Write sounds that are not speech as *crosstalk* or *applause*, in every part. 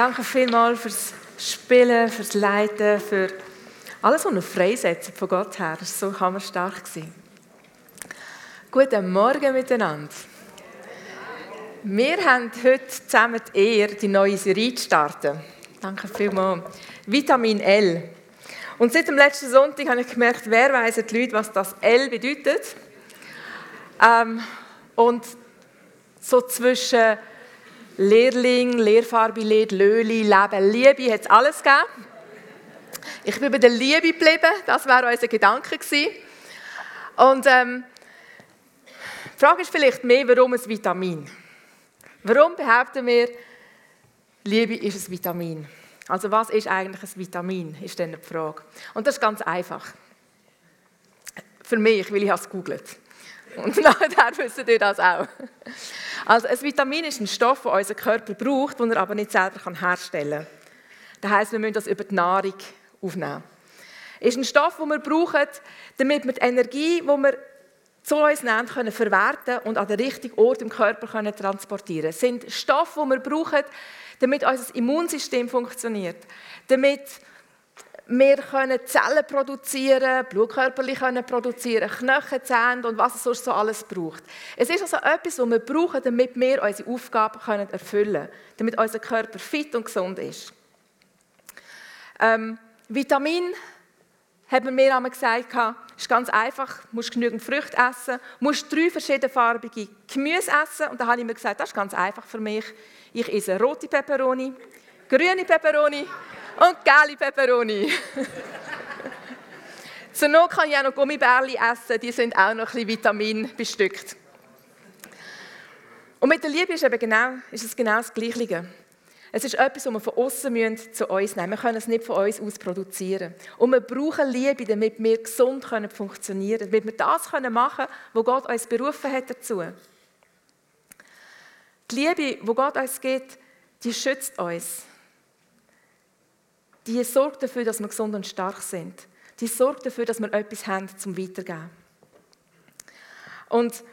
Danke vielmals fürs Spielen, fürs Leiten, für alles, was wir freisetzen von Gott her. Das war so hammerstark. Guten Morgen miteinander. Wir haben heute zusammen die Ehre, die neue Serie zu starten. Danke vielmals. Vitamin L. Und seit dem letzten Sonntag habe ich gemerkt, wer weiß die Leute, was das L bedeutet. Ähm, und so zwischen Lehrling, Lehrfarbe, Löli, Leben, Liebe hat es alles gegeben. Ich bin bei der Liebe geblieben, das war unser Gedanke gewesen. Und ähm, die Frage ist vielleicht mehr, warum ein Vitamin? Warum behaupten wir, Liebe ist ein Vitamin? Also was ist eigentlich ein Vitamin, ist dann die Frage. Und das ist ganz einfach. Für mich, weil ich es gegoogelt Und *laughs* nachher wissen ihr das auch. Also ein Vitamin ist ein Stoff, den unser Körper braucht, den er aber nicht selber herstellen kann. Das heisst, wir müssen das über die Nahrung aufnehmen. Es ist ein Stoff, den wir brauchen, damit wir die Energie, die wir zu uns nehmen, können verwerten und an den richtigen Ort im Körper können transportieren. Es sind Stoffe, die wir brauchen, damit unser Immunsystem funktioniert, damit wir können Zellen produzieren, Blutkörperchen können produzieren, Knochen, Zähne und was es sonst so alles braucht. Es ist also etwas, was wir brauchen, damit wir unsere Aufgaben können erfüllen können, damit unser Körper fit und gesund ist. Ähm, Vitamin, haben mir einmal gesagt, ist ganz einfach, du musst genügend Früchte essen, du musst drei verschiedenfarbige Gemüse essen. Und da habe ich mir gesagt, das ist ganz einfach für mich. Ich esse rote Peperoni, grüne Peperoni und gelbe Peperoni. *laughs* Zur Not kann ich auch noch Gummibärli essen, die sind auch noch ein bisschen Vitamin bestückt. Und mit der Liebe ist, eben genau, ist es genau das Gleiche. Es ist etwas, das wir von außen zu uns nehmen. Wir können es nicht von uns aus produzieren. Und wir brauchen Liebe, damit wir gesund funktionieren können, damit wir das machen können, was Gott uns berufen hat dazu. Die Liebe, die Gott uns gibt, die schützt uns. Die sorgt dafür, dass wir gesund und stark sind. Die sorgt dafür, dass wir etwas haben zum Weitergeben. Und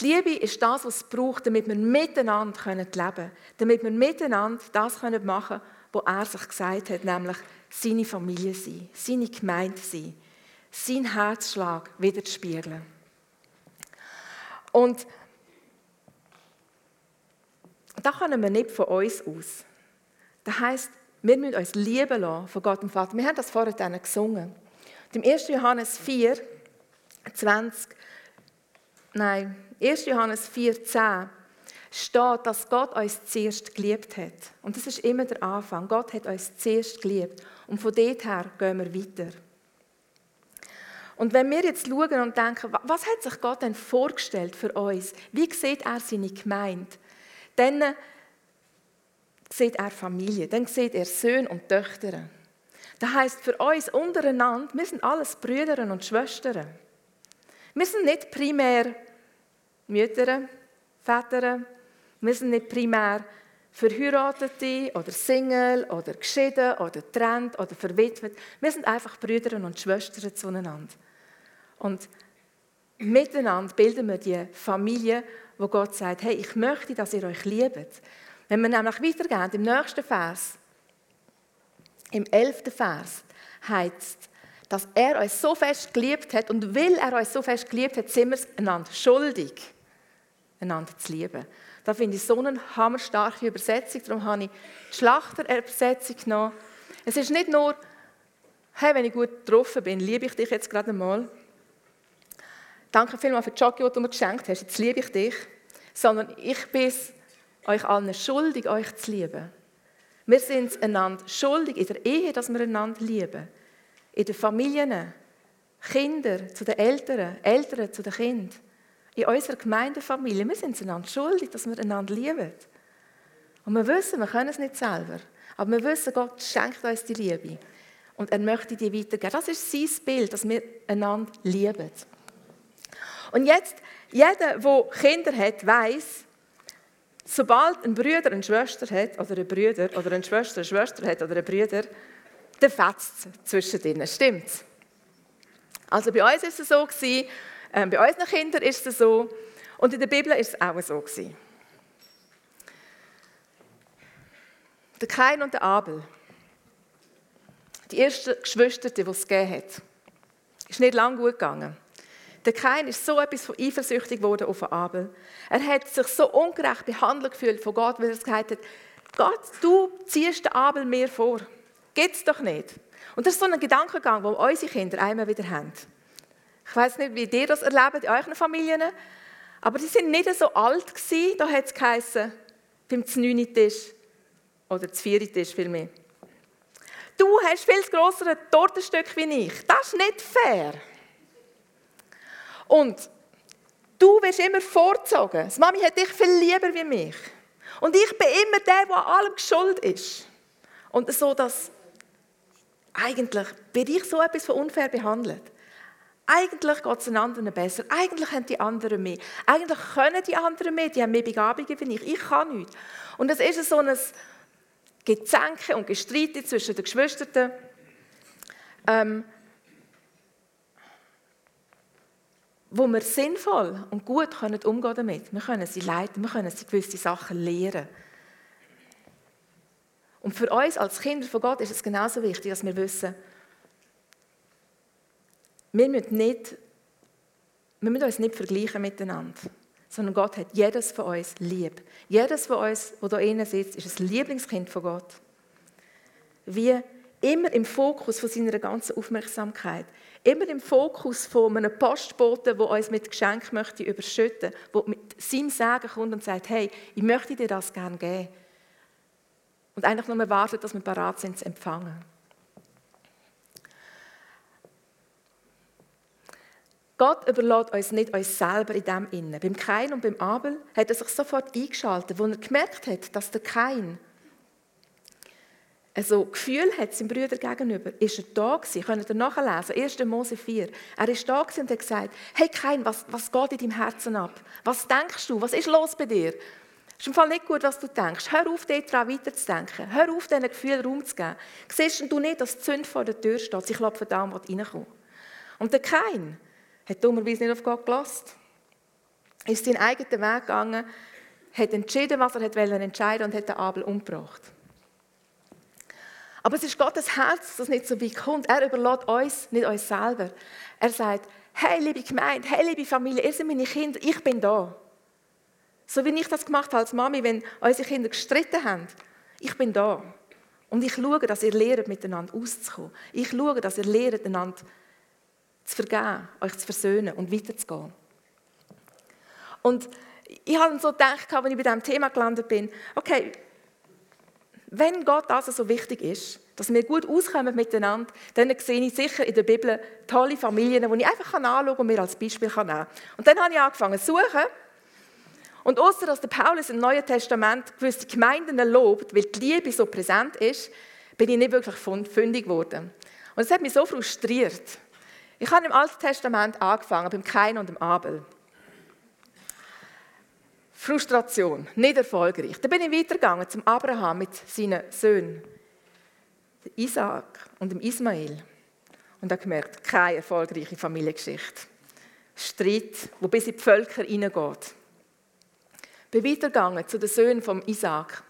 die Liebe ist das, was es braucht, damit wir miteinander leben können. Damit wir miteinander das machen können, was er sich gesagt hat, nämlich seine Familie sein, seine Gemeinde sein, seinen Herzschlag wieder zu spiegeln. Und das können wir nicht von uns aus. Das heisst, wir müssen uns lieben lassen von Gott und Vater. Wir haben das vorher dann gesungen. Und Im 1. Johannes 4, 20, nein, 1. Johannes 4,10 steht, dass Gott uns zuerst geliebt hat. Und das ist immer der Anfang. Gott hat uns zuerst geliebt. Und von dort her gehen wir weiter. Und wenn wir jetzt schauen und denken, was hat sich Gott denn vorgestellt für uns? Wie sieht er seine Gemeinde? Dann sieht er Familie, dann sieht er Söhne und Töchter. Das heißt für uns untereinander, wir sind alles Brüder und Schwestern. Wir sind nicht primär Mütter, Väter, wir sind nicht primär Verheiratete oder Single oder geschieden oder getrennt oder verwitwet. Wir sind einfach Brüder und Schwestern zueinander. Und miteinander bilden wir die Familie, wo Gott sagt, hey, ich möchte, dass ihr euch liebt. Wenn wir nämlich weitergehen, im nächsten Vers, im elften Vers, heißt dass er euch so fest geliebt hat und weil er euch so fest geliebt hat, sind wir einander schuldig einander zu lieben. Da finde ich so eine hammerstarke Übersetzung, darum habe ich die Schlachterübersetzung genommen. Es ist nicht nur, hey, wenn ich gut getroffen bin, liebe ich dich jetzt gerade einmal. Danke vielmals für die Jockey, die du mir geschenkt hast, jetzt liebe ich dich. Sondern ich bin euch allen schuldig, euch zu lieben. Wir sind einander schuldig in der Ehe, dass wir einander lieben. In den Familien, Kinder zu den Eltern, Eltern zu den Kindern in unserer Gemeindefamilie, wir sind einander schuldig, dass wir einander lieben. Und wir wissen, wir können es nicht selber. Aber wir wissen, Gott schenkt uns die Liebe. Und er möchte die weitergeben. Das ist sein Bild, dass wir einander lieben. Und jetzt, jeder, der Kinder hat, weiß, sobald ein Bruder eine Schwester hat, oder ein Bruder, oder eine Schwester eine Schwester hat, oder ein Bruder, dann fetzt es zwischen ihnen. Stimmt's? Also bei uns ist es so gewesen, ähm, bei unseren Kindern ist es so und in der Bibel ist es auch so gewesen. Der Kain und der Abel. Die ersten Geschwister, die es gegeben hat. Ist nicht lange gut gegangen. Der Kain ist so etwas von eifersüchtig geworden auf Abel. Er hat sich so ungerecht behandelt gefühlt von Gott, weil er gesagt hat, Gott, du ziehst den Abel mir vor. Geht's doch nicht. Und das ist so ein Gedankengang, den unsere Kinder einmal wieder haben. Ich weiß nicht, wie ihr das erlebt in euren Familien, aber die sind nicht so alt gewesen. Da hat es geheißen, beim 9. Tisch oder 4. Tisch vielmehr. Du hast viel größere Tortenstück wie ich. Das ist nicht fair. Und du wirst immer vorgezogen. Die Mami hat dich viel lieber wie mich. Und ich bin immer der, der an allem schuld ist. Und so, dass eigentlich bin ich so etwas von unfair behandelt. Eigentlich geht es den anderen besser. Eigentlich haben die anderen mehr. Eigentlich können die anderen mehr. Die haben mehr Begabungen wie ich. Ich kann nichts. Und es ist so ein Gezänke und Gestreite zwischen den Geschwistern. Ähm, wo wir sinnvoll und gut können umgehen damit. Wir können sie leiten, wir können sie gewisse Sachen lehren. Und für uns als Kinder von Gott ist es genauso wichtig, dass wir wissen, wir müssen, nicht, wir müssen uns nicht vergleichen miteinander, sondern Gott hat jedes von uns lieb. Jedes von uns, der hier innen sitzt, ist ein Lieblingskind von Gott. Wie immer im Fokus von seiner ganzen Aufmerksamkeit. Immer im Fokus von einem Postboten, der uns mit Geschenken möchte überschütten möchte, der mit seinem Sagen kommt und sagt, hey, ich möchte dir das gerne geben. Und eigentlich nur wartet, dass wir bereit sind zu empfangen. Gott überlässt uns nicht uns selber in dem Innen. Beim Kain und beim Abel hat er sich sofort eingeschaltet, als er gemerkt hat, dass der Kain also Gefühl hat seinem Brüder gegenüber, ist er da gewesen, könnt ihr nachlesen, 1. Mose 4. Er ist da gewesen und hat gesagt, hey Kain, was, was geht in deinem Herzen ab? Was denkst du? Was ist los bei dir? Ist im Fall nicht gut, was du denkst. Hör auf, daran weiterzudenken. Hör auf, diesen Gefühlen Raum zu geben. Siehst du nicht, dass die Zünd vor der Tür steht? Sie klopfen da und reinkommen. Und der Kain hat dummerweise nicht auf Gott gelassen. Ist seinen eigenen Weg gegangen, hat entschieden, was er entscheiden wollte und hat den Abel umgebracht. Aber es ist Gottes Herz, das nicht so weit kommt. Er überlässt uns, nicht uns selber. Er sagt, hey, liebe Gemeinde, hey, liebe Familie, ihr seid meine Kinder, ich bin da. So wie ich das gemacht habe als Mami, wenn unsere Kinder gestritten haben. Ich bin da. Und ich schaue, dass ihr lernt, miteinander auszukommen. Ich schaue, dass ihr lernt, einander zu vergeben, euch zu versöhnen und weiterzugehen. Und ich habe so gedacht, als ich bei diesem Thema gelandet bin, okay, wenn Gott also so wichtig ist, dass wir gut auskommen miteinander, dann sehe ich sicher in der Bibel tolle Familien, die ich einfach anschauen und mir als Beispiel nehmen kann. Und dann habe ich angefangen zu suchen. Und außer dass der Paulus im Neuen Testament gewisse Gemeinden lobt, weil die Liebe so präsent ist, bin ich nicht wirklich fündig geworden. Und es hat mich so frustriert. Ich habe im Alten Testament angefangen, beim Kain und dem Abel. Frustration, nicht erfolgreich. Dann bin ich weitergegangen zum Abraham mit seinen Söhnen, Isaac und dem Ismael. Und habe gemerkt, keine erfolgreiche Familiengeschichte. Streit, wo bis in die Völker hineingeht. Bin weitergegangen zu den Söhnen von Isaac,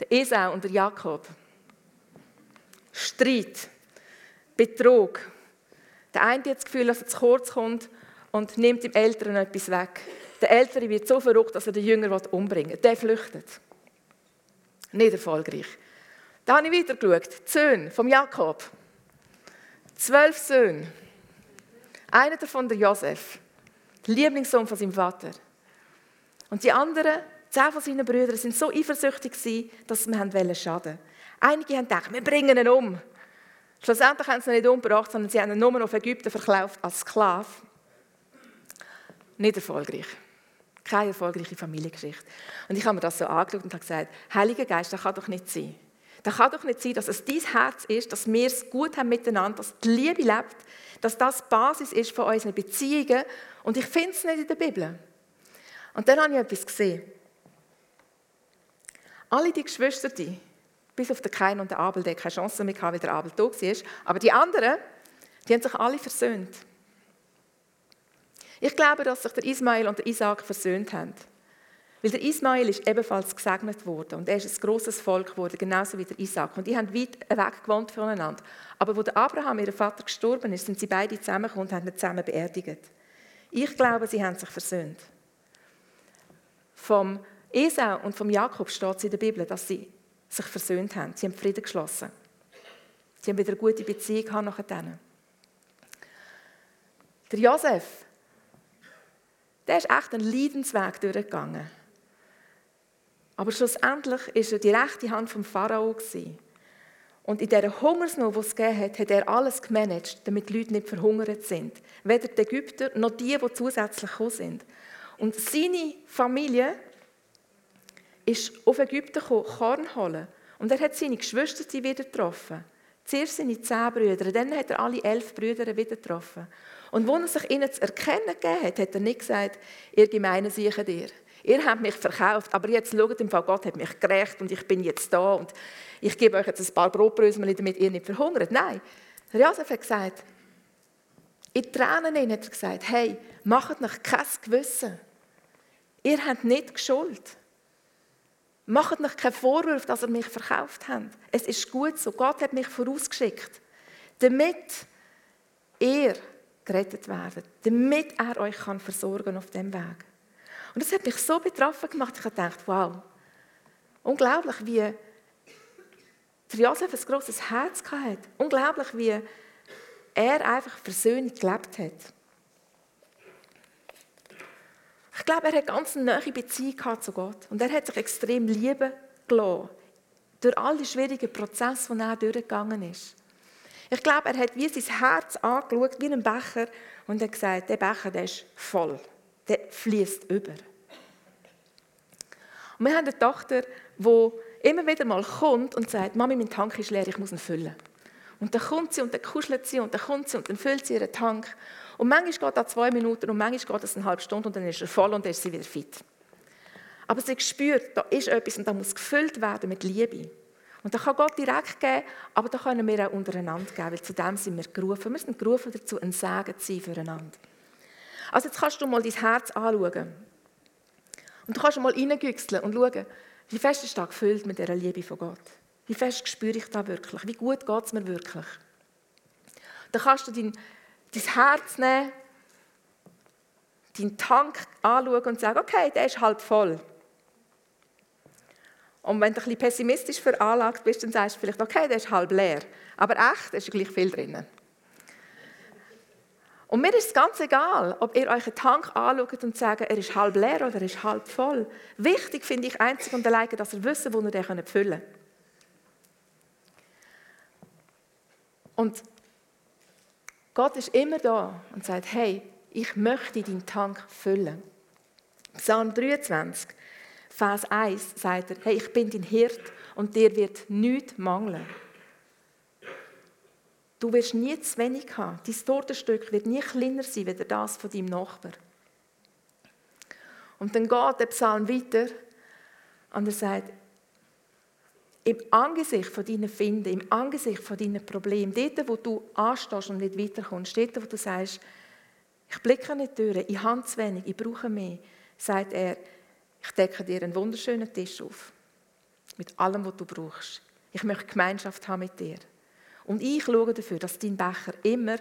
der Esau und der Jakob. Streit, Betrug. Der eine hat das Gefühl, dass er zu kurz kommt und nimmt dem Älteren etwas weg. Der Ältere wird so verrückt, dass er den Jünger umbringen will. Der flüchtet. Nicht erfolgreich. Da habe ich wieder geschaut. Die Söhne von Jakob. Zwölf Söhne. Einer davon der Josef. Lieblingssohn von seinem Vater. Und die anderen, zehn von seinen Brüdern, sind so eifersüchtig dass sie mir schaden Einige haben gedacht, wir bringen ihn um. Schlussendlich haben sie ihn nicht umgebracht, sondern sie haben ihn nur auf Ägypten verkauft als Sklave. Nicht erfolgreich. Keine erfolgreiche Familiengeschichte. Und ich habe mir das so angeschaut und habe gesagt, Heiliger Geist, das kann doch nicht sein. Das kann doch nicht sein, dass es dein Herz ist, dass wir es gut haben miteinander, dass die Liebe lebt, dass das die Basis ist von unseren Beziehungen. Und ich finde es nicht in der Bibel. Und dann habe ich etwas gesehen. Alle die Geschwister, die, bis auf den Kain und den Abel, die keine Chance mehr hatten, weil der Abel tot war, aber die anderen, die haben sich alle versöhnt. Ich glaube, dass sich der Ismail und der Isaac versöhnt haben. Weil der Ismail ist ebenfalls gesegnet worden und er ist ein grosses Volk geworden, genauso wie der Isaac. Und die haben weit weg gewohnt voneinander. Aber wo der Abraham, ihr Vater, gestorben ist, sind sie beide zusammengekommen und haben ihn zusammen beerdigt. Ich glaube, sie haben sich versöhnt. Vom Esau und vom Jakob steht es in der Bibel, dass sie sich versöhnt haben. Sie haben Frieden geschlossen. Sie haben wieder eine gute Beziehung nachher. Der Josef, der ist echt einen Leidensweg durchgegangen. Aber schlussendlich war er die rechte Hand vom Pharao. Und in dieser Hungersnot, die es gegeben hat, hat er alles gemanagt, damit die Leute nicht verhungert sind. Weder die Ägypter noch die, die zusätzlich gekommen sind. Und seine Familie ist auf Ägypten gekommen, Korn holen. Und er hat seine Geschwister wieder getroffen. Zuerst seine zehn Brüder, dann hat er alle elf Brüder wieder getroffen. Und wo er sich ihnen zu erkennen gegeben hat, hat er nicht gesagt, ihr gemeinen Siechen dir. Ihr habt mich verkauft, aber jetzt schaut im Fall, Gott hat mich gerecht und ich bin jetzt da und ich gebe euch jetzt ein paar Brotbrösel, damit ihr nicht verhungert. Nein, Josef hat gesagt, in Tränen hat er gesagt, hey, macht nach kein Gewissen. Ihr habt nicht Geschuld. Macht nach keinen Vorwurf, dass ihr mich verkauft habt. Es ist gut so. Gott hat mich vorausgeschickt, damit ihr gerettet werdet, damit er euch kann versorgen auf dem Weg. Und das hat mich so betroffen gemacht, ich habe gedacht, wow, unglaublich, wie der Josef ein grosses Herz hatte. Unglaublich, wie er einfach Versöhnung gelebt hat. Ich glaube, er hat ganz eine neue Beziehung zu Gott. Und er hat sich extrem lieben gelassen. Durch all die schwierigen Prozesse, die er durchgegangen ist. Ich glaube, er hat wie sein Herz angeschaut, wie ein Becher, und hat gesagt, der Becher der ist voll der fließt über. Und wir haben eine Tochter, die immer wieder mal kommt und sagt, Mami, mein Tank ist leer, ich muss ihn füllen. Und dann kommt sie und dann kuschelt sie und dann kommt sie und dann füllt sie ihren Tank. Und manchmal geht das zwei Minuten und manchmal geht das eine halbe Stunde und dann ist er voll und dann ist sie wieder fit. Aber sie spürt, da ist etwas und da muss gefüllt werden mit Liebe. Und da kann Gott direkt geben, aber da können wir auch untereinander geben, weil zu dem sind wir gerufen. Wir sind gerufen dazu, ein Segen zu sein füreinander. Also jetzt kannst du mal dein Herz anschauen. Und du kannst mal reingüchseln und schauen, wie fest ist das gefüllt mit dieser Liebe von Gott? Wie fest spüre ich das wirklich? Wie gut geht es mir wirklich? Dann kannst du dein, dein Herz nehmen, deinen Tank anschauen und sagen, okay, der ist halb voll. Und wenn du ein bisschen pessimistisch veranlagt bist, dann sagst du vielleicht, okay, der ist halb leer. Aber echt, ist gleich viel drin. Und mir ist es ganz egal, ob ihr euch einen Tank anschaut und sagt, er ist halb leer oder er ist halb voll. Wichtig finde ich einzig und allein, dass ihr wisst, wo ihr den füllen könnt. Und Gott ist immer da und sagt, hey, ich möchte deinen Tank füllen. Psalm 23, Vers 1 sagt er, hey, ich bin dein Hirt und dir wird nichts mangeln. Du wirst nie zu wenig haben. Dein Tortenstück wird nie kleiner sein als das von deinem Nachbar. Und dann geht der Psalm weiter und er sagt, im Angesicht von deinen Finden, im Angesicht von deinen Problemen, dort, wo du anstehst und nicht weiterkommst, dort, wo du sagst, ich blicke nicht durch, ich habe zu wenig, ich brauche mehr, sagt er, ich decke dir einen wunderschönen Tisch auf. Mit allem, was du brauchst. Ich möchte Gemeinschaft haben mit dir. Und ich schaue dafür, dass dein Becher immer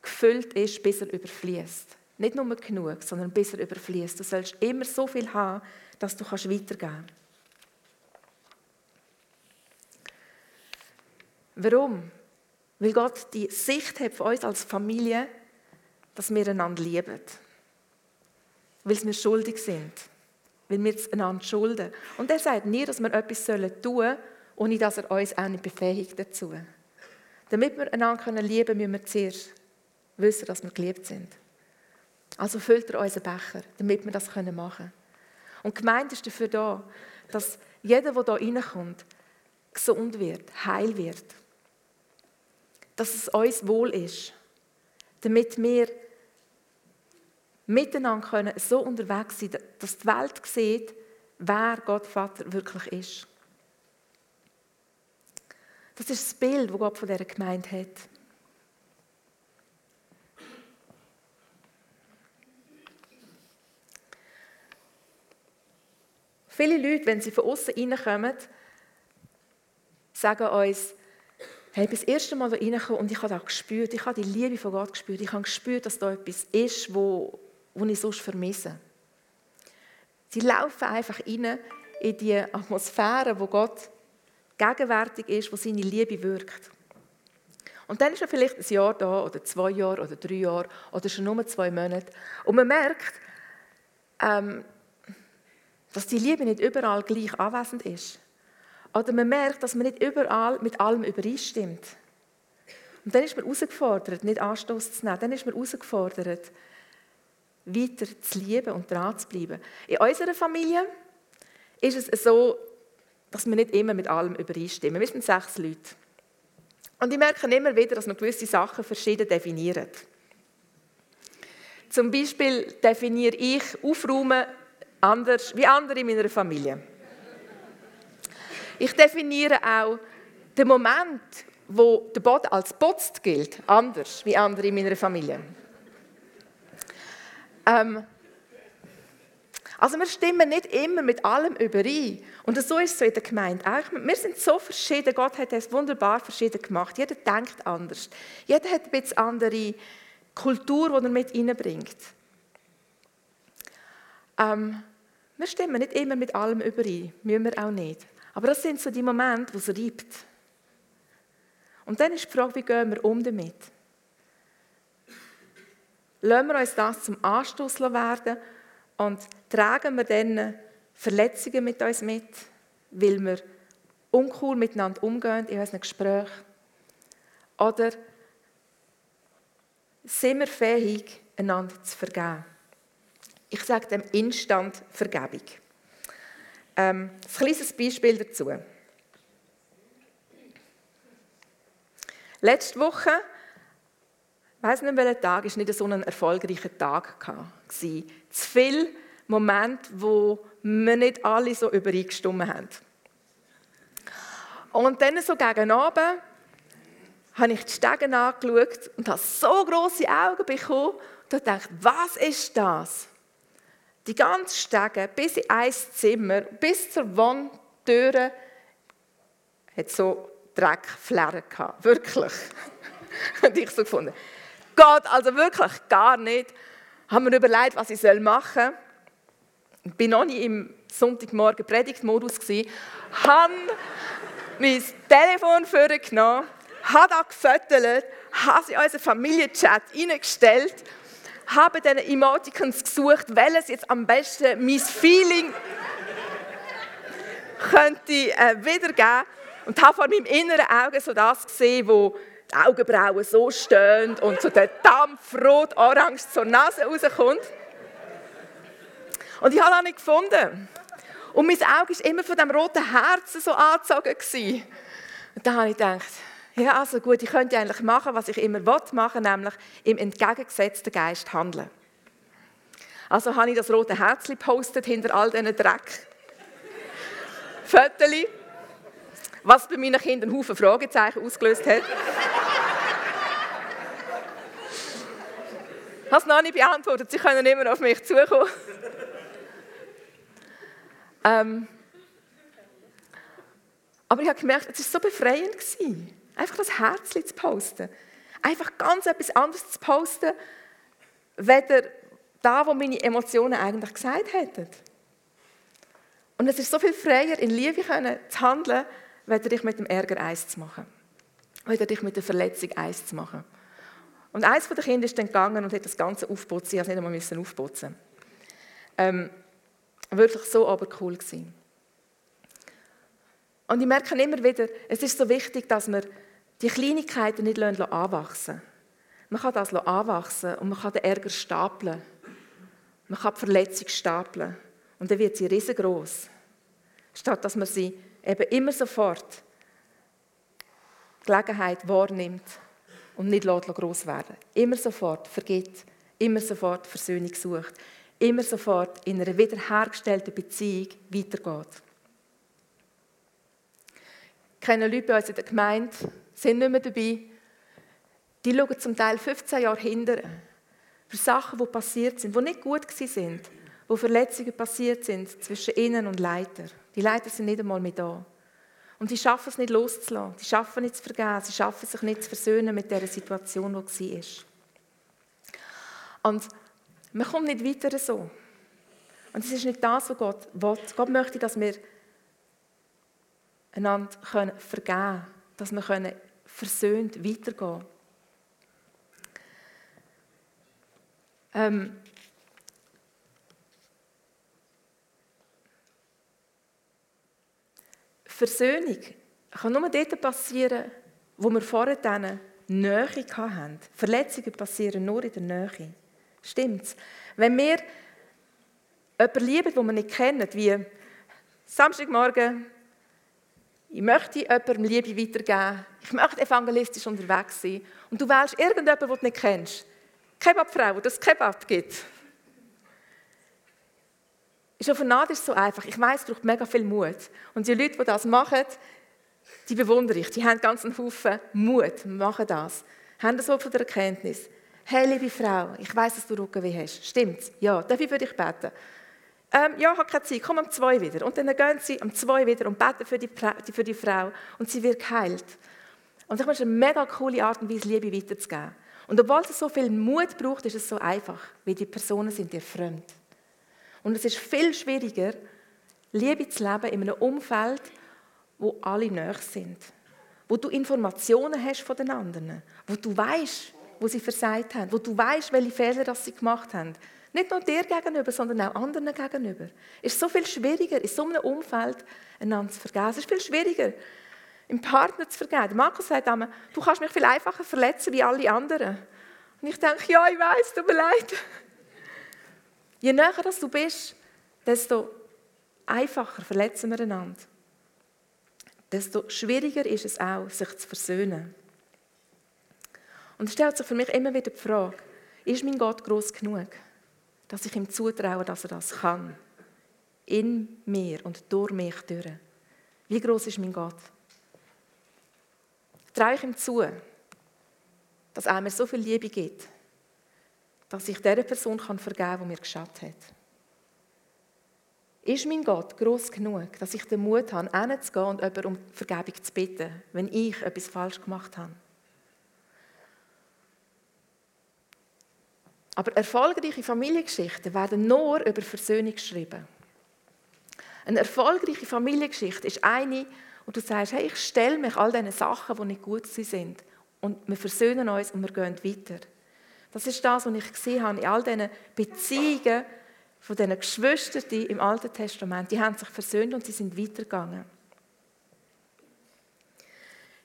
gefüllt ist, bis er überfließt. Nicht nur genug, sondern bis er überfließt. Du sollst immer so viel haben, dass du weitergeben kannst. Warum? Weil Gott die Sicht hat von uns als Familie, dass wir einander lieben. Weil wir schuldig sind. Weil wir einander schulden. Und er sagt nie, dass wir etwas tun sollen, ohne dass er uns auch nicht befähigt dazu. Damit wir einander lieben können, müssen wir zuerst wissen, dass wir geliebt sind. Also füllt er unseren Becher, damit wir das machen können. Und die Gemeinde ist dafür da, dass jeder, der hier reinkommt, gesund wird, heil wird. Dass es uns wohl ist. Damit wir miteinander so unterwegs sein können, dass die Welt sieht, wer Gott Vater wirklich ist. Das ist das Bild, das Gott von dieser Gemeinde hat. Viele Leute, wenn sie von außen reinkommen, sagen uns, hey, ich bin das erste Mal da reingekommen und ich habe das gespürt, ich habe die Liebe von Gott gespürt, ich habe gespürt, dass da etwas ist, wo, wo ich sonst vermisse. Sie laufen einfach rein in die Atmosphäre, wo Gott gegenwärtig ist, wo seine Liebe wirkt. Und dann ist er vielleicht ein Jahr da, oder zwei Jahre, oder drei Jahre, oder schon nur zwei Monate. Und man merkt, ähm, dass die Liebe nicht überall gleich anwesend ist. Oder man merkt, dass man nicht überall mit allem übereinstimmt. Und dann ist man herausgefordert, nicht Anstoß zu nehmen. Dann ist man herausgefordert, weiter zu lieben und dran zu bleiben. In unserer Familie ist es so, dass wir nicht immer mit allem übereinstimmen. Wir sind sechs Leute. Und ich merke immer wieder, dass man gewisse Sachen verschieden definiert. Zum Beispiel definiere ich Aufräumen anders wie andere in meiner Familie. Ich definiere auch den Moment, wo der Boden als putzt gilt, anders wie andere in meiner Familie. Ähm, also wir stimmen nicht immer mit allem überein. Und so ist es so in der Gemeinde. Wir sind so verschieden. Gott hat es wunderbar verschieden gemacht. Jeder denkt anders. Jeder hat ein bisschen andere Kultur, die er mit reinbringt. Ähm, wir stimmen nicht immer mit allem überein. Müssen wir auch nicht. Aber das sind so die Momente, wo es reibt. Und dann ist die Frage, wie gehen wir um damit? Lassen wir uns das zum Anstoß werden und tragen wir dann Verletzungen mit uns mit, weil wir uncool miteinander umgehen in unseren Gesprächen? Oder sind wir fähig, einander zu vergeben? Ich sage dem Instant Vergebung. Ähm, ein kleines Beispiel dazu. Letzte Woche, ich weiß nicht welcher Tag, war nicht so ein erfolgreicher Tag. Zu viele Momente, wo wir nicht alle so übereingestimmt haben. Und dann so gegen Abend habe ich die Stege angeschaut und habe so grosse Augen bekommen und dachte, was ist das? Die ganze Stege bis in ein Zimmer, bis zur Wandtür, hat so Dreckflären gehabt. Wirklich. *laughs* Und ich so gefunden, Gott, also wirklich gar nicht. Haben wir überlegt, was ich machen soll. Ich war noch nie im Sonntagmorgen Predigtmodus habe mein Telefon vorgenommen, habe da gefüttert, habe sie in unseren Familienchat reingestellt habe dann Emoticons gesucht, welches jetzt am besten mein Feeling könnte äh, wiedergeben und habe vor meinem inneren Auge so das gesehen, wo die Augenbrauen so stehen und so der Dampf rot-orange zur Nase rauskommt. Und ich habe das nicht gefunden. Und mein Auge war immer von dem roten Herzen so angezogen. Und da habe ich gedacht, ja, also gut, ich könnte eigentlich machen, was ich immer machen nämlich im entgegengesetzten Geist handeln. Also habe ich das rote Herzchen postet hinter all diesen Dreck. Fotos, was bei meinen Kindern einen Haufen Fragezeichen ausgelöst hat. Ich habe es noch nicht beantwortet, sie können immer auf mich zukommen. *laughs* ähm, aber ich habe gemerkt, es war so befreiend. Gewesen. Einfach das Herzchen zu posten. Einfach ganz etwas anderes zu posten, weder da, wo meine Emotionen eigentlich gesagt hätten. Und es ist so viel freier, in Liebe zu handeln, weder dich mit dem Ärger eins zu machen. Weder dich mit der Verletzung eins zu machen. Und eins von den Kindern ist dann gegangen und hat das Ganze aufputzen. Ich musste nicht einmal aufputzen. Ähm, wirklich so aber cool gewesen. Und ich merke immer wieder, es ist so wichtig, dass wir die Kleinigkeiten nicht anwachsen lassen. Man kann das anwachsen und man kann den Ärger stapeln. Man kann die Verletzung stapeln. Und dann wird sie riesengroß. Statt dass man sie eben immer sofort Gelegenheit wahrnimmt und nicht groß werden Immer sofort vergibt, immer sofort Versöhnung sucht, immer sofort in einer wiederhergestellten Beziehung weitergeht. Ich kenne Leute bei uns in der Gemeinde, sind nicht mehr dabei. Die schauen zum Teil 15 Jahre hinter für Sachen, die passiert sind, die nicht gut sind, wo Verletzungen passiert sind zwischen ihnen und Leiter. Die Leiter sind nicht einmal mehr da. Und die schaffen es nicht loszulassen, die schaffen nicht zu vergeben, sie schaffen sich nicht zu versöhnen mit der Situation, die war. Und man kommt nicht weiter so. Und es ist nicht das, was Gott will. Gott möchte, dass wir einander vergeben können, dass wir versöhnt weitergehen können. Ähm, Versöhnung kann nur dort passieren, wo wir vorher dann Nähe hatten. Verletzungen passieren nur in der Nähe. Stimmt's? Wenn wir jemanden lieben, den wir nicht kennen, wie Samstagmorgen, ich möchte jemandem Liebe weitergeben, ich möchte evangelistisch unterwegs sein und du wählst irgendjemanden, den du nicht kennst, Kebabfrau, das Kebab gibt. Ist auf eine Art ist so einfach. Ich weiß, es braucht mega viel Mut. Und die Leute, die das machen, die bewundere ich. Die haben ganz einen Haufen Mut, machen das. Haben das so von der Erkenntnis. Hey, liebe Frau, ich weiß, dass du Rückenweh hast. Stimmt's? Ja, würde ich beten. Ähm, ja, habe keine Zeit, komm um zwei wieder. Und dann gehen sie um zwei wieder und beten für die, für die Frau und sie wird geheilt. Und ich meine, es ist eine mega coole Art und Weise, Liebe weiterzugeben. Und obwohl es so viel Mut braucht, ist es so einfach, weil die Personen sind dir fremd. Und es ist viel schwieriger, Liebe zu leben in einem Umfeld, wo alle nahe sind. Wo du Informationen hast von den anderen. Wo du weißt, wo sie versagt haben. Wo du weißt, welche Fehler sie gemacht haben. Nicht nur dir gegenüber, sondern auch anderen gegenüber. Es ist so viel schwieriger, in so einem Umfeld einander zu vergeben. Es ist viel schwieriger, im Partner zu vergeben. Markus sagt einmal, du kannst mich viel einfacher verletzen wie alle anderen. Und ich denke, ja, ich weiß, tut mir leid. Je näher du bist, desto einfacher verletzen wir einander. Desto schwieriger ist es auch, sich zu versöhnen. Und es stellt sich für mich immer wieder die Frage, ist mein Gott groß genug, dass ich ihm zutraue, dass er das kann? In mir und durch mich durch. Wie groß ist mein Gott? Traue ich ihm zu, dass er mir so viel Liebe gibt, dass ich dieser Person vergeben kann, die mir geschadet hat. Ist mein Gott groß genug, dass ich den Mut habe, hinzugehen und jemanden um Vergebung zu bitten, wenn ich etwas falsch gemacht habe? Aber erfolgreiche Familiengeschichten werden nur über Versöhnung geschrieben. Eine erfolgreiche Familiengeschichte ist eine, wo du sagst, hey, ich stelle mich all diesen Sachen, die nicht gut sind, und wir versöhnen uns und wir gehen weiter. Das ist das, was ich gesehen habe in all diesen Beziehungen von diesen Geschwistern im Alten Testament. Die haben sich versöhnt und sie sind weitergegangen.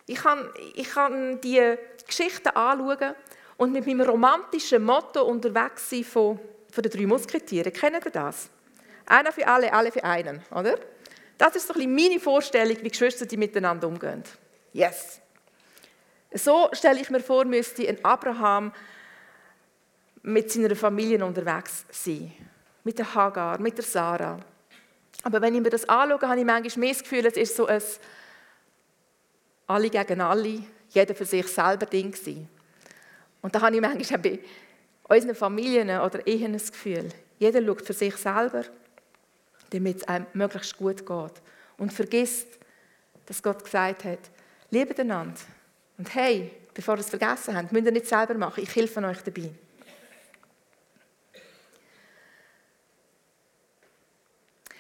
Ich kann, ich kann die Geschichten anschauen und mit meinem romantischen Motto unterwegs sein von, von den drei Musketieren. Kennen Sie das? Einer für alle, alle für einen, oder? Das ist so ein bisschen meine Vorstellung, wie Geschwister die miteinander umgehen. Yes. So stelle ich mir vor, müsste ein Abraham mit seiner Familie unterwegs sein. Mit der Hagar, mit der Sarah. Aber wenn ich mir das anschaue, habe ich manchmal mehr das Gefühl, es ist so ein alle gegen alle, jeder für sich selber Ding gewesen. Und da habe ich manchmal bei unseren Familien oder Ehen das Gefühl, jeder schaut für sich selber, damit es einem möglichst gut geht. Und vergisst, dass Gott gesagt hat, liebet einander. Und hey, bevor ihr es vergessen habt, müsst ihr nicht selber machen, ich helfe euch dabei.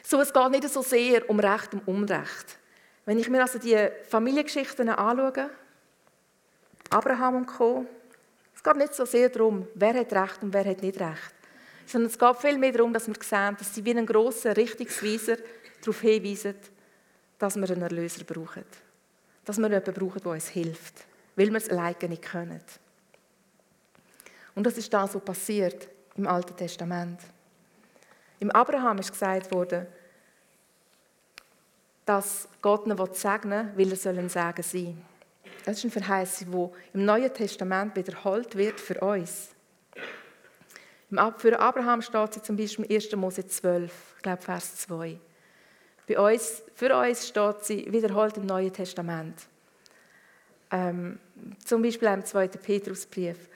So, es geht nicht so sehr um Recht und Unrecht. Wenn ich mir also die Familiengeschichten anschaue, Abraham und Co., es geht nicht so sehr darum, wer hat Recht und wer hat nicht Recht. Sondern es geht viel mehr darum, dass wir sehen, dass sie wie ein grosser Richtungsweiser darauf hinweisen, dass wir einen Erlöser brauchen. Dass wir jemanden brauchen, der uns hilft. Weil wir es alleine nicht können. Und das ist das, was passiert im Alten Testament. Im Abraham ist gesagt worden, dass Gott ihn segnen will, weil er ein Segen sein Das ist eine Verheißung, die im Neuen Testament wiederholt wird für uns. Für Abraham steht sie zum Beispiel im 1. Mose 12, ich glaube Vers 2. Bei uns, für uns steht sie wiederholt im Neuen Testament. Ähm, zum Beispiel im 2. Petrusbrief.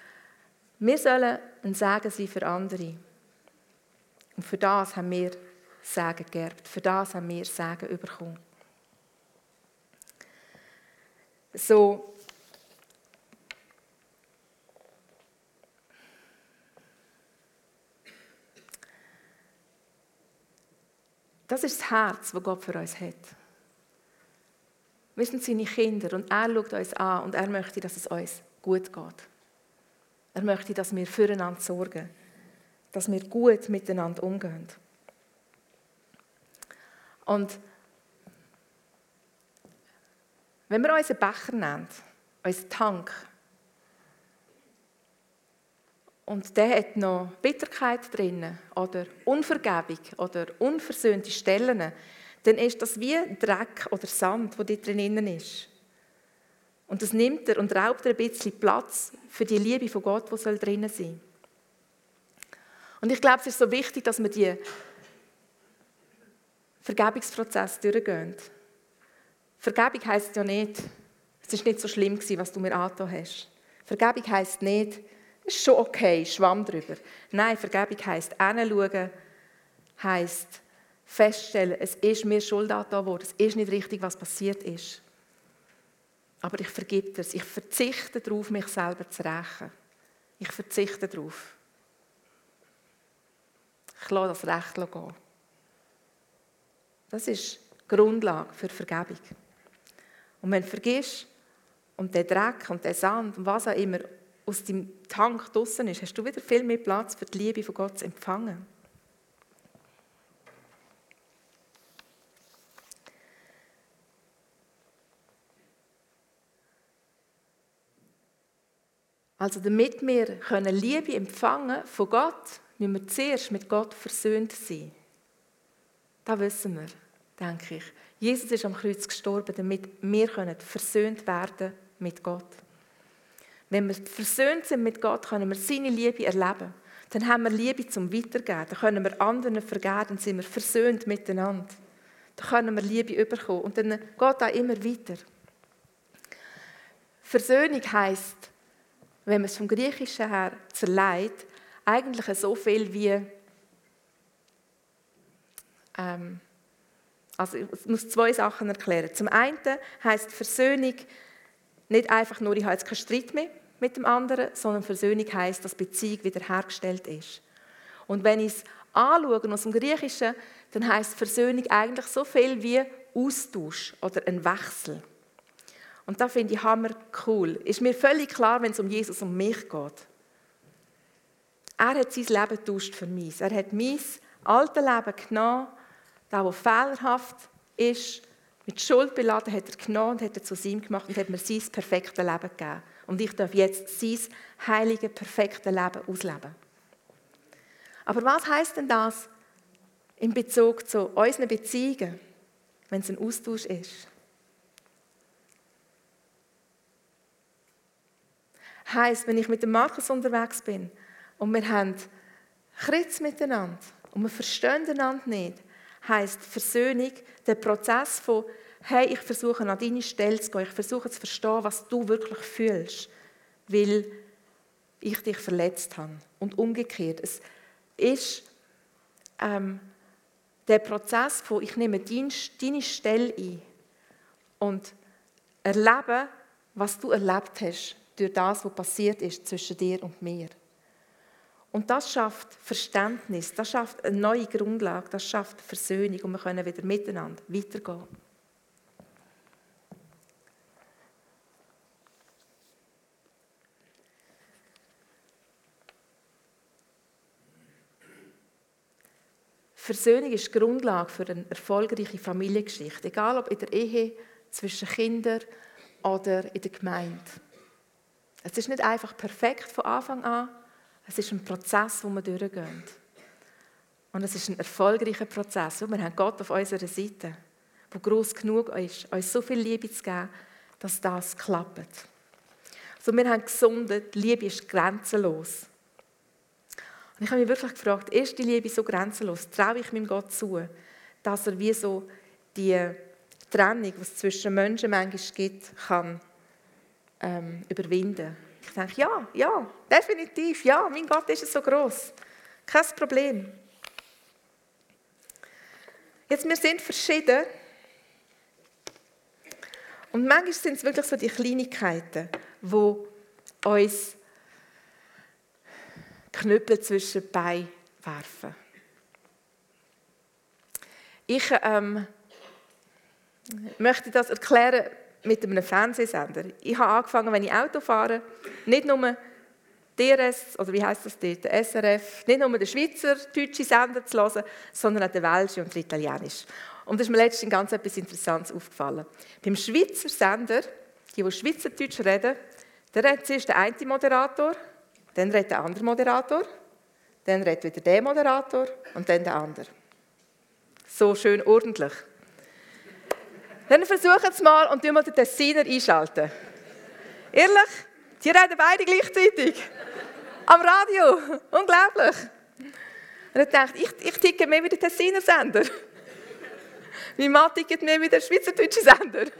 Wir sollen ein Segen sein für andere. Und für das haben wir Sagen geerbt. Für das haben wir Sagen bekommen. So, das ist das Herz, das Gott für uns hat. Wir sind seine Kinder und er schaut uns an und er möchte, dass es uns gut geht. Er möchte, dass wir füreinander sorgen, dass wir gut miteinander umgehen. Und wenn wir unseren Becher nehmen, unseren Tank, und der hat noch Bitterkeit drin oder Unvergebung oder unversöhnte Stellen, dann ist das wie Dreck oder Sand, wo dort drinnen ist. Und das nimmt er und raubt er ein bisschen Platz für die Liebe von Gott, die soll drinnen sein. Und ich glaube, es ist so wichtig, dass wir die Vergebungsprozess durchgehen. Vergebung heisst ja nicht, es ist nicht so schlimm gewesen, was du mir angetan hast. Vergebung heisst nicht, es ist schon okay, schwamm drüber. Nein, Vergebung heisst hinschauen, heisst feststellen, es ist mir Schuld angetan worden, es ist nicht richtig, was passiert ist. Aber ich vergib es. Ich verzichte darauf, mich selber zu rächen. Ich verzichte darauf. Ich lasse das Recht gehen. Das ist die Grundlage für Vergebung. Und wenn du vergisst und der Dreck und der Sand und was auch immer aus deinem Tank draußen ist, hast du wieder viel mehr Platz für die Liebe von Gott zu empfangen. Also damit wir können Liebe empfangen von Gott, müssen wir zuerst mit Gott versöhnt sein. Das wissen wir, denke ich. Jesus ist am Kreuz gestorben, damit wir können versöhnt werden mit Gott. Wenn wir versöhnt sind mit Gott, können wir seine Liebe erleben. Dann haben wir Liebe zum Weitergeben. Dann können wir anderen vergeben. Dann sind wir versöhnt miteinander. Dann können wir Liebe überkommen. Und dann geht auch immer weiter. Versöhnung heisst, wenn man es vom Griechischen her zerleiht, eigentlich so viel wie ähm, also ich muss zwei Sachen erklären. Zum einen heißt Versöhnung nicht einfach nur, ich habe jetzt keinen Streit mehr mit dem anderen, sondern Versöhnung heißt, dass Beziehung wiederhergestellt ist. Und wenn ich es anschaue aus dem Griechischen, dann heißt Versöhnung eigentlich so viel wie Austausch oder ein Wechsel. Und da finde ich hammer cool. Ist mir völlig klar, wenn es um Jesus und mich geht. Er hat sein Leben getauscht für mich. Er hat mein altes Leben genommen der, der fehlerhaft ist, mit Schuld beladen, hat er genommen und hat er zu ihm gemacht und hat mir sein perfektes Leben gegeben. Und ich darf jetzt sein heilige, perfekte Leben ausleben. Aber was heißt denn das in Bezug zu unseren Beziehungen, wenn es ein Austausch ist? Heißt, wenn ich mit dem Markus unterwegs bin und wir haben Kritz miteinander und wir verstehen einander nicht, heißt Versöhnung, der Prozess von, hey, ich versuche an deine Stelle zu gehen, ich versuche zu verstehen, was du wirklich fühlst, weil ich dich verletzt habe. Und umgekehrt, es ist ähm, der Prozess von, ich nehme deine Stelle ein und erlebe, was du erlebt hast durch das, was passiert ist zwischen dir und mir. Und das schafft Verständnis, das schafft eine neue Grundlage, das schafft Versöhnung und wir können wieder miteinander weitergehen. Versöhnung ist die Grundlage für eine erfolgreiche Familiengeschichte, egal ob in der Ehe, zwischen Kindern oder in der Gemeinde. Es ist nicht einfach perfekt von Anfang an, es ist ein Prozess, den wir durchgehen. Und es ist ein erfolgreicher Prozess. wir haben Gott auf unserer Seite, der groß genug ist, uns so viel Liebe zu geben, dass das klappt. Also wir haben gesundet, Liebe ist grenzenlos. Und ich habe mich wirklich gefragt, ist die Liebe so grenzenlos? Traue ich meinem Gott zu, dass er wie so die Trennung, die es zwischen Menschen manchmal gibt, kann ähm, überwinden ich denke, ja, ja, definitiv, ja, mein Gott ist so groß. Kein Problem. Jetzt, wir sind verschieden. Und manchmal sind es wirklich so die Kleinigkeiten, die uns Knüppel zwischen die Beine werfen. Ich ähm, möchte das erklären mit einem Fernsehsender. Ich habe angefangen, wenn ich Auto fahre, nicht nur DRS, oder wie heißt das dort, der SRF, nicht nur den Schweizer, deutschen Sender zu hören, sondern auch den welschen und den italienischen. Und da ist mir letztens ganz etwas Interessantes aufgefallen. Beim Schweizer Sender, die, die Schweizerdeutsch reden, da redet zuerst der eine Moderator, dann redet der andere Moderator, dann redet wieder der Moderator und dann der andere. So schön ordentlich. Dann versuchen es mal und tun mal den Tessiner einschalten. Ehrlich? Die reden beide gleichzeitig. Am Radio. Unglaublich. Und ich dachte, ich, ich ticke mehr wie der Tessiner Sender. Mein Mann tickt mehr wie der schweizerdeutsche Sender.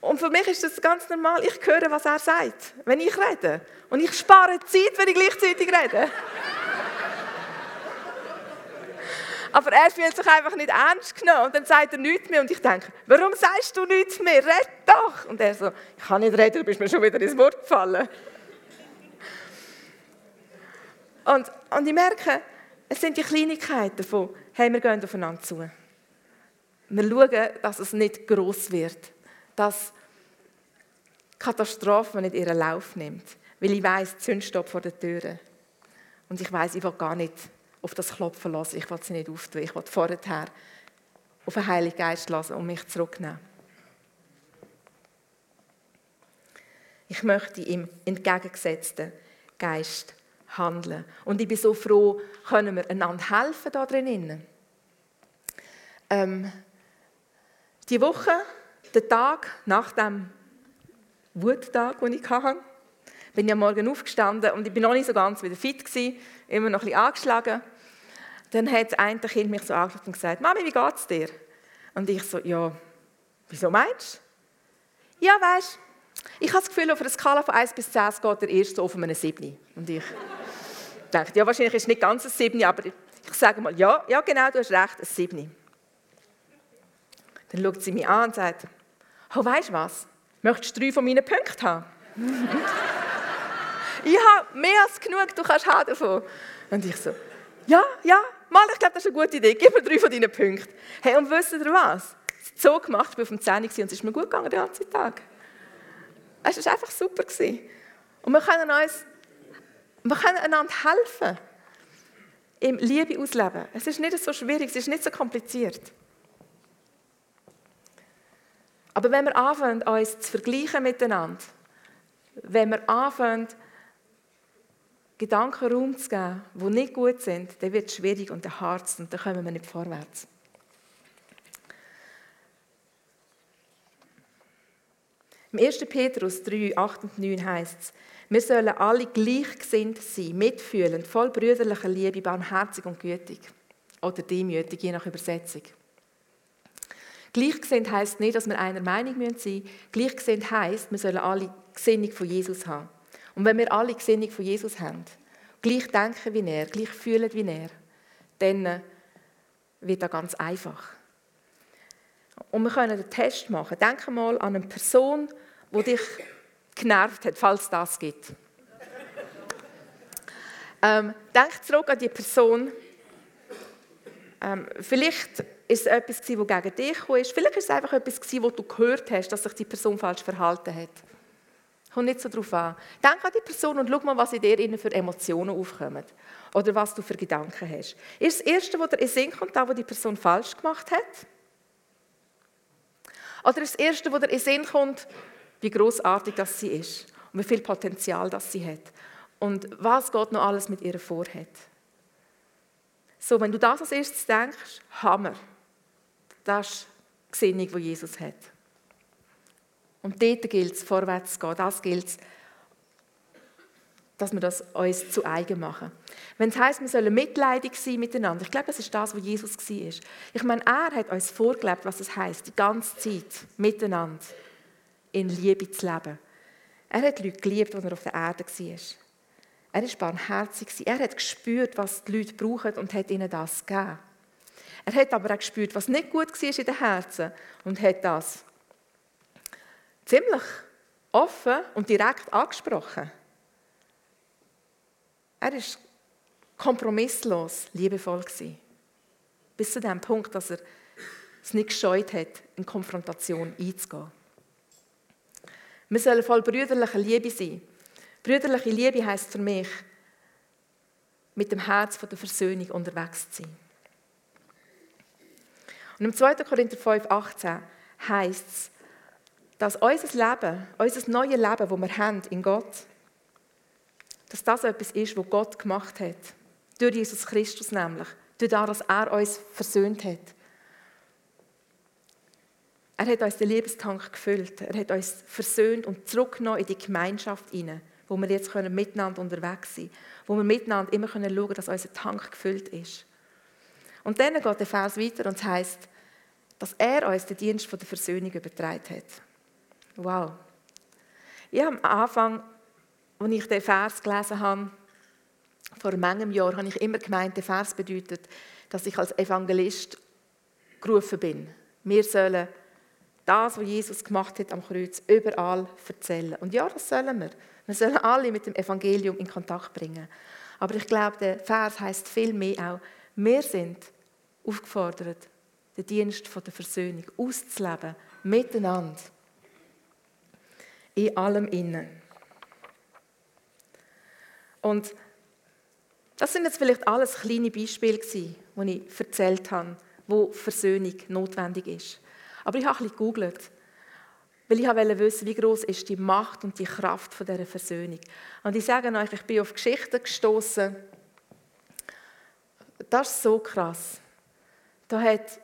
Und für mich ist das ganz normal. Ich höre, was er sagt, wenn ich rede. Und ich spare Zeit, wenn ich gleichzeitig rede. Aber er fühlt sich einfach nicht ernst genommen und dann sagt er nichts mehr und ich denke, warum sagst du nichts mehr? Red doch! Und er so, ich kann nicht reden, du bist mir schon wieder ins Wort gefallen. Und, und ich merke, es sind die Kleinigkeiten von, hey, wir gehen aufeinander zu. Wir schauen, dass es nicht groß wird, dass Katastrophe nicht ihren Lauf nimmt, weil ich weiß, Zündstopp vor der Tür. Und ich weiß, ich will gar nicht auf das Klopfen lassen. Ich will sie nicht auftun. Ich will vorher auf den Heiligen Geist lassen und mich zurücknehmen. Ich möchte im entgegengesetzten Geist handeln. Und ich bin so froh, können wir einander helfen da drinnen. Ähm, die Woche, der Tag nach dem Wuttag, den ich hatte, bin ich am Morgen aufgestanden und ich bin noch nicht so ganz wieder fit gewesen, immer noch ein bisschen angeschlagen. Dann hat ein Kind mich so angeschaut und gesagt, Mami, wie geht's dir? Und ich so, ja, wieso meinst du? Ja, weißt ich habe das Gefühl, auf einer Skala von 1 bis 10 geht der erste auf einem 7. Und ich dachte, ja, wahrscheinlich ist es nicht ganz ein 7, aber ich sage mal, ja, ja, genau, du hast recht, ein 7. Dann schaut sie mich an und sagt, oh, weißt du was? Möchtest du drei von meinen Punkten haben? Ich habe mehr als genug, du kannst haben davon. Und ich so, ja, ja, mal, ich glaube, das ist eine gute Idee. Gib mir drei von deinen Punkten. Hey, und wisst ihr was? Es so gemacht, ich war auf dem 10 und es ist mir gut gegangen den ganzen Tag. Es war einfach super. Und wir können uns, wir können einander helfen im Liebe ausleben. Es ist nicht so schwierig, es ist nicht so kompliziert. Aber wenn wir anfangen, uns zu vergleichen miteinander, wenn wir anfangen, Gedanken Raum zu geben, die nicht gut sind, dann wird es schwierig und hart und dann kommen wir nicht vorwärts. Im 1. Petrus 3, 8 und 9 heißt es, wir sollen alle gleichgesinnt sein, mitfühlend, voll brüderlicher Liebe, barmherzig und gütig. Oder demütig, je nach Übersetzung. Gleichgesinnt heißt nicht, dass wir einer Meinung sein müssen. Gleichgesinnt heißt, wir sollen alle die Gesinnung von Jesus haben. Und wenn wir alle Gesinnung von Jesus haben, gleich denken wie er, gleich fühlen wie er, dann wird das ganz einfach. Und wir können einen Test machen. Denke mal an eine Person, die dich genervt hat, falls es das gibt. *laughs* ähm, denk zurück an die Person. Ähm, vielleicht ist es etwas, das gegen dich kam. Vielleicht ist es einfach etwas, wo du gehört hast, dass sich die Person falsch verhalten hat. Kommt nicht so darauf an. Denk an die Person und schau mal, was in dir für Emotionen aufkommen. Oder was du für Gedanken hast. Ist das Erste, was dir in Sinn kommt, da, wo die Person falsch gemacht hat? Oder ist das Erste, was dir in Sinn kommt, wie großartig das sie ist und wie viel Potenzial das sie hat und was Gott noch alles mit ihr vorhat? So, wenn du das als erstes denkst, Hammer. Das ist die Gesinnung, die Jesus hat. Und dort gilt es, vorwärts zu gehen. Das gilt es, dass wir das uns zu eigen machen. Wenn es heisst, wir sollen mitleidig sein miteinander, ich glaube, das ist das, was Jesus war. Ich meine, er hat uns vorgelebt, was es heisst, die ganze Zeit miteinander in Liebe zu leben. Er hat Leute geliebt, als er auf der Erde war. Er war barmherzig. Er hat gespürt, was die Leute brauchen und hat ihnen das gegeben. Er hat aber auch gespürt, was nicht gut war in den Herzen und hat das ziemlich offen und direkt angesprochen. Er war kompromisslos liebevoll. Bis zu dem Punkt, dass er es nicht gescheut hat, in Konfrontation einzugehen. Wir sollen voll brüderlicher Liebe sein. Brüderliche Liebe heißt für mich, mit dem Herz der Versöhnung unterwegs zu sein. Und im 2. Korinther 5, 18 heißt es, dass unser Leben, unser neues Leben, das wir haben in Gott, dass das etwas ist, was Gott gemacht hat. Durch Jesus Christus nämlich. Durch das, dass er uns versöhnt hat. Er hat uns den Liebestank gefüllt. Er hat uns versöhnt und zurückgenommen in die Gemeinschaft hinein, wo wir jetzt miteinander unterwegs sein können. Wo wir miteinander immer schauen können, dass unser Tank gefüllt ist. Und dann geht der Vers weiter und heißt, dass er uns den Dienst der Versöhnung übertragen hat. Wow. Ich am Anfang, als ich den Vers gelesen habe, vor einem Jahr, habe ich immer gemeint, der Vers bedeutet, dass ich als Evangelist gerufen bin. Wir sollen das, was Jesus gemacht hat am Kreuz, überall erzählen. Und ja, das sollen wir. Wir sollen alle mit dem Evangelium in Kontakt bringen. Aber ich glaube, der Vers heißt viel mehr auch, wir sind aufgefordert, den Dienst der Versöhnung auszuleben, miteinander in allem innen. Und das sind jetzt vielleicht alles kleine Beispiele die ich erzählt habe, wo Versöhnung notwendig ist. Aber ich habe ein gegoogelt, weil ich wollte wissen, wie groß ist die Macht und die Kraft von dieser Versöhnung. Und ich sage euch, ich bin auf Geschichten gestoßen. Das ist so krass. Da hat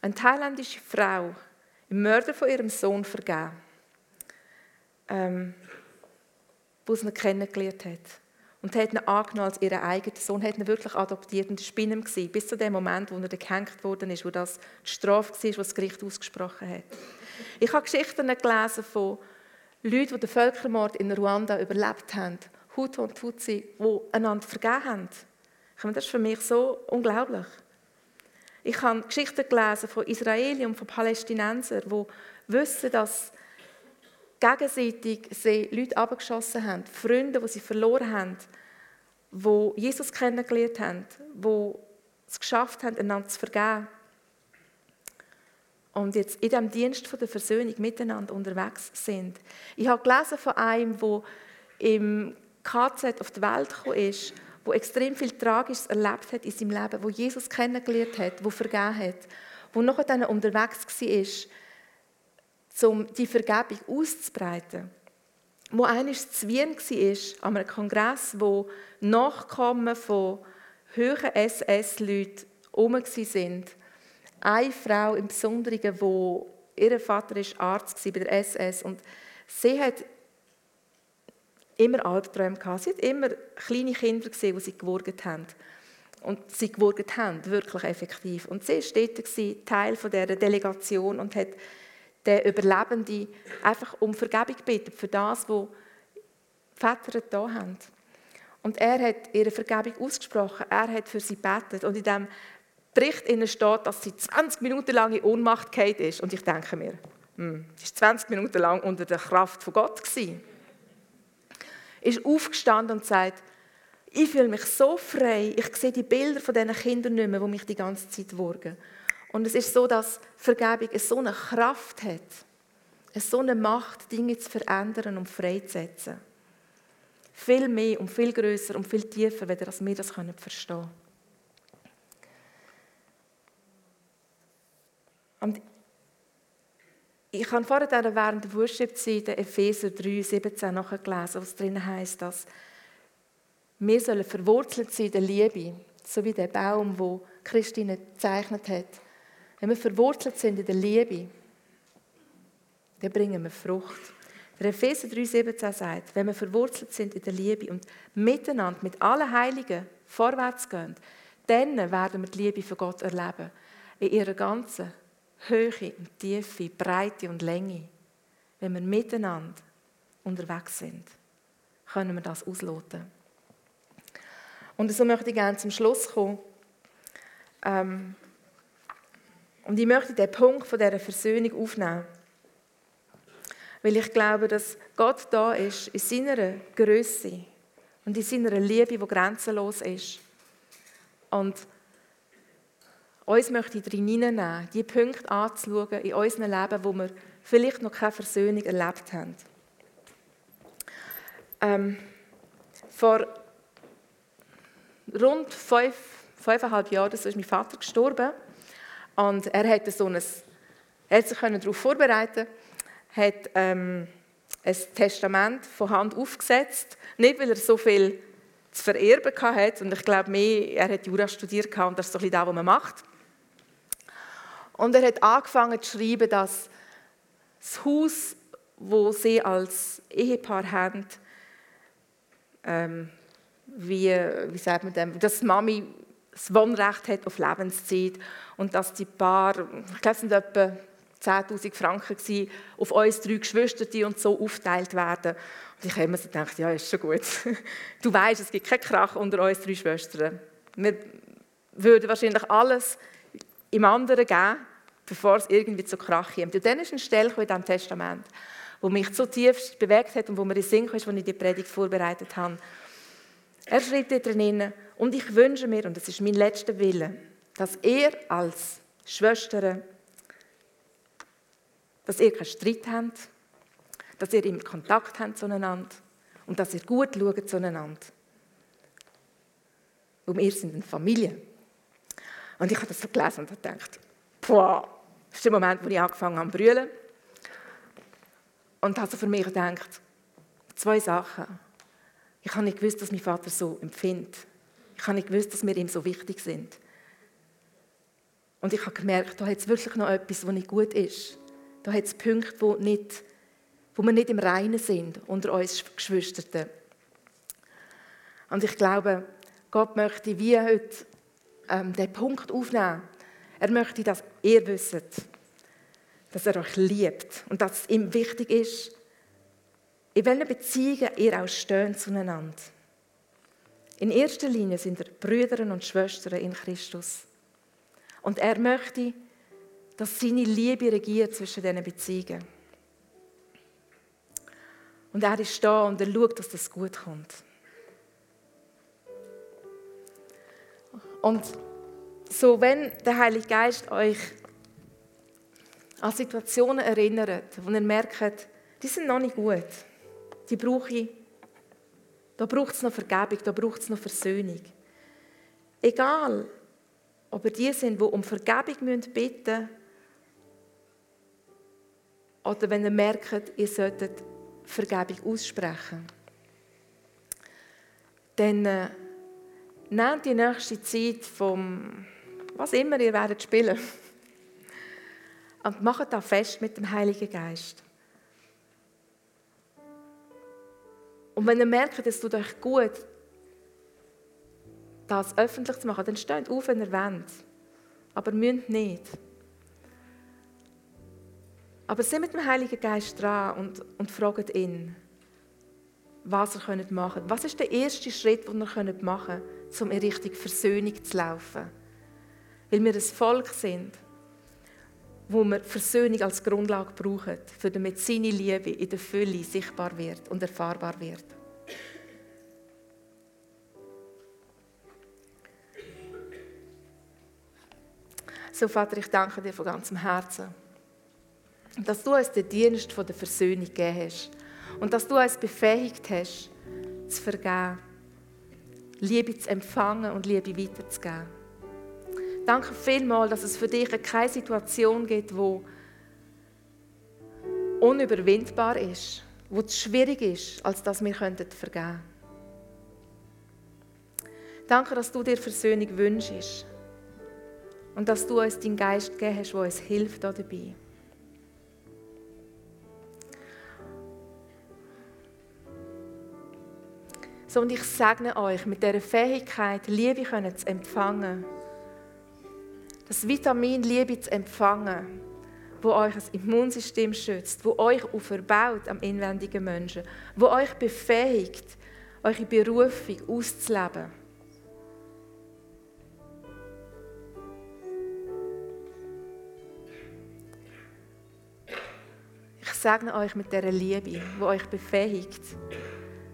eine thailändische Frau im Mörder von ihrem Sohn vergeben, ähm, wo sie ihn kennengelernt hat. Und hat ihn angenommen als ihren eigenen Sohn, hat ihn wirklich adoptiert und war bei bis zu dem Moment, wo er gehängt ist, wo das die Strafe war, die das Gericht ausgesprochen hat. Ich habe Geschichten gelesen von Leuten, die den Völkermord in Ruanda überlebt haben, Hutu und Tutsi, die einander vergeben haben. Das ist für mich so unglaublich. Ich habe Geschichten gelesen von Israelis und von Palästinensern, die wissen, dass gegenseitig sie Leute abgeschossen haben, Freunde, die sie verloren haben, die Jesus kennengelernt haben, die es geschafft haben, einander zu vergeben. Und jetzt in diesem Dienst der Versöhnung miteinander unterwegs sind. Ich habe gelesen von einem, der im KZ auf die Welt gekommen ist wo extrem viel Tragisches erlebt hat in seinem Leben, wo Jesus kennengelernt hat, wo vergeben hat, wo nachher dann unterwegs war, um die Vergebung auszubreiten. Wo eines zu Wien war, an einem Kongress, wo Nachkommen von höheren SS-Leuten herum waren. Eine Frau im Besonderen, wo ihr Vater ist Arzt war bei der SS und sie hat immer Albträume gehabt. Sie hat immer kleine Kinder gesehen, die sie gewurgt haben. Und sie gewurgt haben, wirklich effektiv. Und sie war dort, Teil dieser Delegation und hat den Überlebenden einfach um Vergebung gebeten für das, was die Väter da haben. Und er hat ihre Vergebung ausgesprochen, er hat für sie gebetet. Und in diesem Bericht steht, dass sie 20 Minuten lang in Ohnmacht ist. Und ich denke mir, hm, sie war 20 Minuten lang unter der Kraft von Gott. Gewesen ist aufgestanden und sagt, ich fühle mich so frei, ich sehe die Bilder von diesen Kindern nicht mehr, die mich die ganze Zeit wurgen. Und es ist so, dass Vergebung so eine Kraft hat, so eine Macht, Dinge zu verändern und freizusetzen. Viel mehr und viel größer und viel tiefer, als wir das verstehen können. Und ich habe vorher während der Worship-Zeit Epheser 3, 17 nachgelesen, was drin heißt, dass wir sollen verwurzelt sein in der Liebe, so wie der Baum, wo Christine gezeichnet hat. Wenn wir verwurzelt sind in der Liebe, dann bringen wir Frucht. Der Epheser 3, 17 sagt, wenn wir verwurzelt sind in der Liebe und miteinander mit allen Heiligen vorwärts gehen, dann werden wir die Liebe von Gott erleben. In ihrer ganzen Höhe und Tiefe, Breite und Länge, wenn wir miteinander unterwegs sind, können wir das ausloten. Und so möchte ich gerne zum Schluss kommen. Ähm, und ich möchte den Punkt von dieser Versöhnung aufnehmen. Weil ich glaube, dass Gott da ist, in seiner Größe und in seiner Liebe, die grenzenlos ist. Und uns möchte ich hineinnehmen, die Punkte anzuschauen in unserem Leben, wo wir vielleicht noch keine Versöhnung erlebt haben. Ähm, vor rund fünf, fünfeinhalb Jahren ist mein Vater gestorben. Und er hat, so ein, er sich darauf vorbereiten hat ähm, ein Testament von Hand aufgesetzt. Nicht, weil er so viel zu vererben hatte, und ich glaube mehr, er hat Jura studiert und das ist so ein das, was man macht. Und er hat angefangen zu schreiben, dass das Haus, wo sie als Ehepaar haben, ähm, wie, wie sagt man dem, dass Mami das Wohnrecht hat auf Lebenszeit und dass die Paar, ich glaube, es sind etwa 10'000 Franken gewesen, auf uns drei Geschwister, die und so aufteilt werden. Und ich habe immer so gedacht, ja, ist schon gut. *laughs* Du weißt, es gibt keinen Krach unter uns drei Schwestern. Wir würden wahrscheinlich alles im anderen geben, bevor es irgendwie zu Krach kommt. Und dann ist eine Stelle in diesem Testament, wo mich so tief bewegt hat und wo mir in Sinn ist, als ich die Predigt vorbereitet habe. Er schreibt dort drin, und ich wünsche mir, und das ist mein letzter Wille, dass ihr als Schwestern, dass ihr keinen Streit habt, dass ihr immer Kontakt habt zueinander und dass ihr gut schaut zueinander. Und wir sind eine Familie. Und ich habe das so gelesen und habe gedacht, boah, das ist der Moment, wo ich angefangen habe zu brüllen. Und habe so für mich gedacht, zwei Sachen. Ich habe nicht gewusst, dass mein Vater so empfindet. Ich habe nicht gewusst, dass wir ihm so wichtig sind. Und ich habe gemerkt, da hat es wirklich noch etwas, was nicht gut ist. Da hat es Punkte, wo, nicht, wo wir nicht im Reinen sind unter uns Geschwistern. Und ich glaube, Gott möchte wie heute ähm, den Punkt aufnehmen. Er möchte, dass ihr wisst, dass er euch liebt und dass es ihm wichtig ist, in welchen Beziehungen ihr auch steht zueinander. In erster Linie sind wir Brüder und Schwestern in Christus. Und er möchte, dass seine Liebe regiert zwischen diesen Beziehungen. Und er ist da und er schaut, dass das gut kommt. Und so, wenn der Heilige Geist euch an Situationen erinnert, wo ihr merkt, die sind noch nicht gut, die brauche ich. Da braucht es noch Vergebung, da braucht es noch Versöhnung. Egal, ob ihr die sind, die um Vergebung bitten müssen, oder wenn ihr merkt, ihr solltet Vergebung aussprechen. Dann äh, nehmt die nächste Zeit vom, was immer ihr werdet spielen, und macht das fest mit dem Heiligen Geist. Und wenn ihr merkt, es tut euch gut, das öffentlich zu machen, dann steht auf, wenn ihr wollt. Aber müsst nicht. Aber seid mit dem Heiligen Geist dran und, und fragt ihn, was ihr machen könnt. Was ist der erste Schritt, den ihr machen könnt, um in Richtung Versöhnung zu laufen? Weil wir ein Volk sind, wo wir Versöhnung als Grundlage brauchen, für damit seine Liebe in der Fülle sichtbar wird und erfahrbar wird. So, Vater, ich danke dir von ganzem Herzen, dass du uns den Dienst der Versöhnung gegeben hast und dass du uns befähigt hast, zu vergeben, Liebe zu empfangen und Liebe weiterzugeben. Danke vielmals, dass es für dich keine Situation gibt, die unüberwindbar ist, wo es schwierig ist, als dass wir vergeben könnten. Danke, dass du dir Versöhnung wünschst und dass du uns deinen Geist gegeben hast, der uns hilft dabei. So, und ich segne euch mit dieser Fähigkeit, Liebe zu empfangen das Vitamin Liebe zu empfangen, wo euch das Immunsystem schützt, wo euch auferbaut am inwendigen Menschen, wo euch befähigt, eure Berufung auszuleben. Ich segne euch mit dieser Liebe, wo euch befähigt,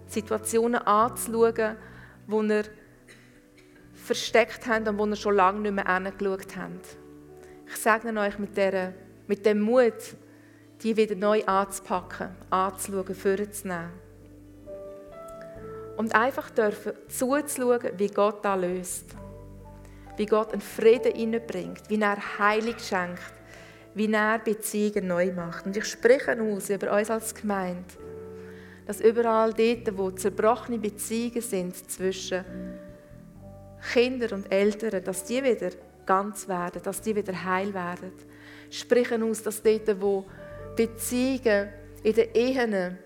Situationen anzuschauen, wo ihr versteckt habt und wo ihr schon lange nicht mehr hingeschaut habt. Ich segne euch mit, dieser, mit dem Mut, die wieder neu anzupacken, anzuschauen, vorzunehmen. Und einfach dürfen zuzuschauen, wie Gott das löst. Wie Gott einen Frieden hineinbringt, wie er Heilig schenkt, wie er Beziehungen neu macht. Und ich spreche aus über uns als Gemeinde, dass überall dort, wo zerbrochene Beziehungen sind zwischen Kindern und Eltern, dass die wieder ganz werden, dass die wieder heil werden. Ich spreche aus, dass dort, wo Beziehungen in den Ehen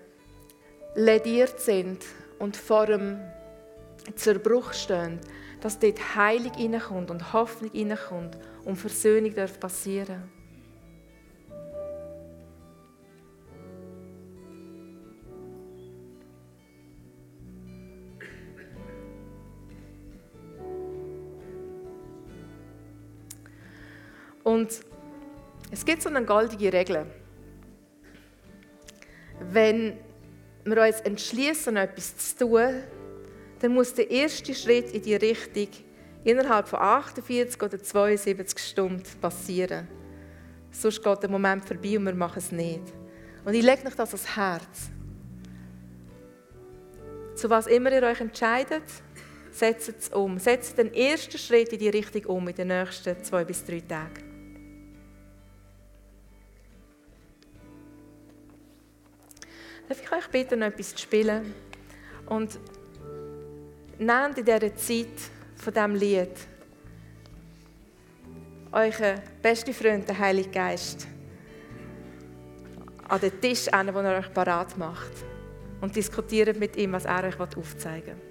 lediert sind und vor dem Zerbruch stehen, dass dort Heilung hineinkommt und Hoffnung hineinkommt und Versöhnung darf Und es gibt so eine goldige Regel. Wenn wir uns entschließen, etwas zu tun, dann muss der erste Schritt in die Richtung innerhalb von 48 oder 72 Stunden passieren. Sonst geht der Moment vorbei und wir machen es nicht. Und ich lege euch das ans Herz. Zu was immer ihr euch entscheidet, setzt es um. Setzt den ersten Schritt in die Richtung um in den nächsten zwei bis drei Tagen. Darf ich euch bitten, etwas zu spielen? Und nehmt in dieser Zeit von diesem Lied euren besten Freund, den Heiligen Geist, an den Tisch, den er euch parat macht und diskutiert mit ihm, was er euch aufzeigen will.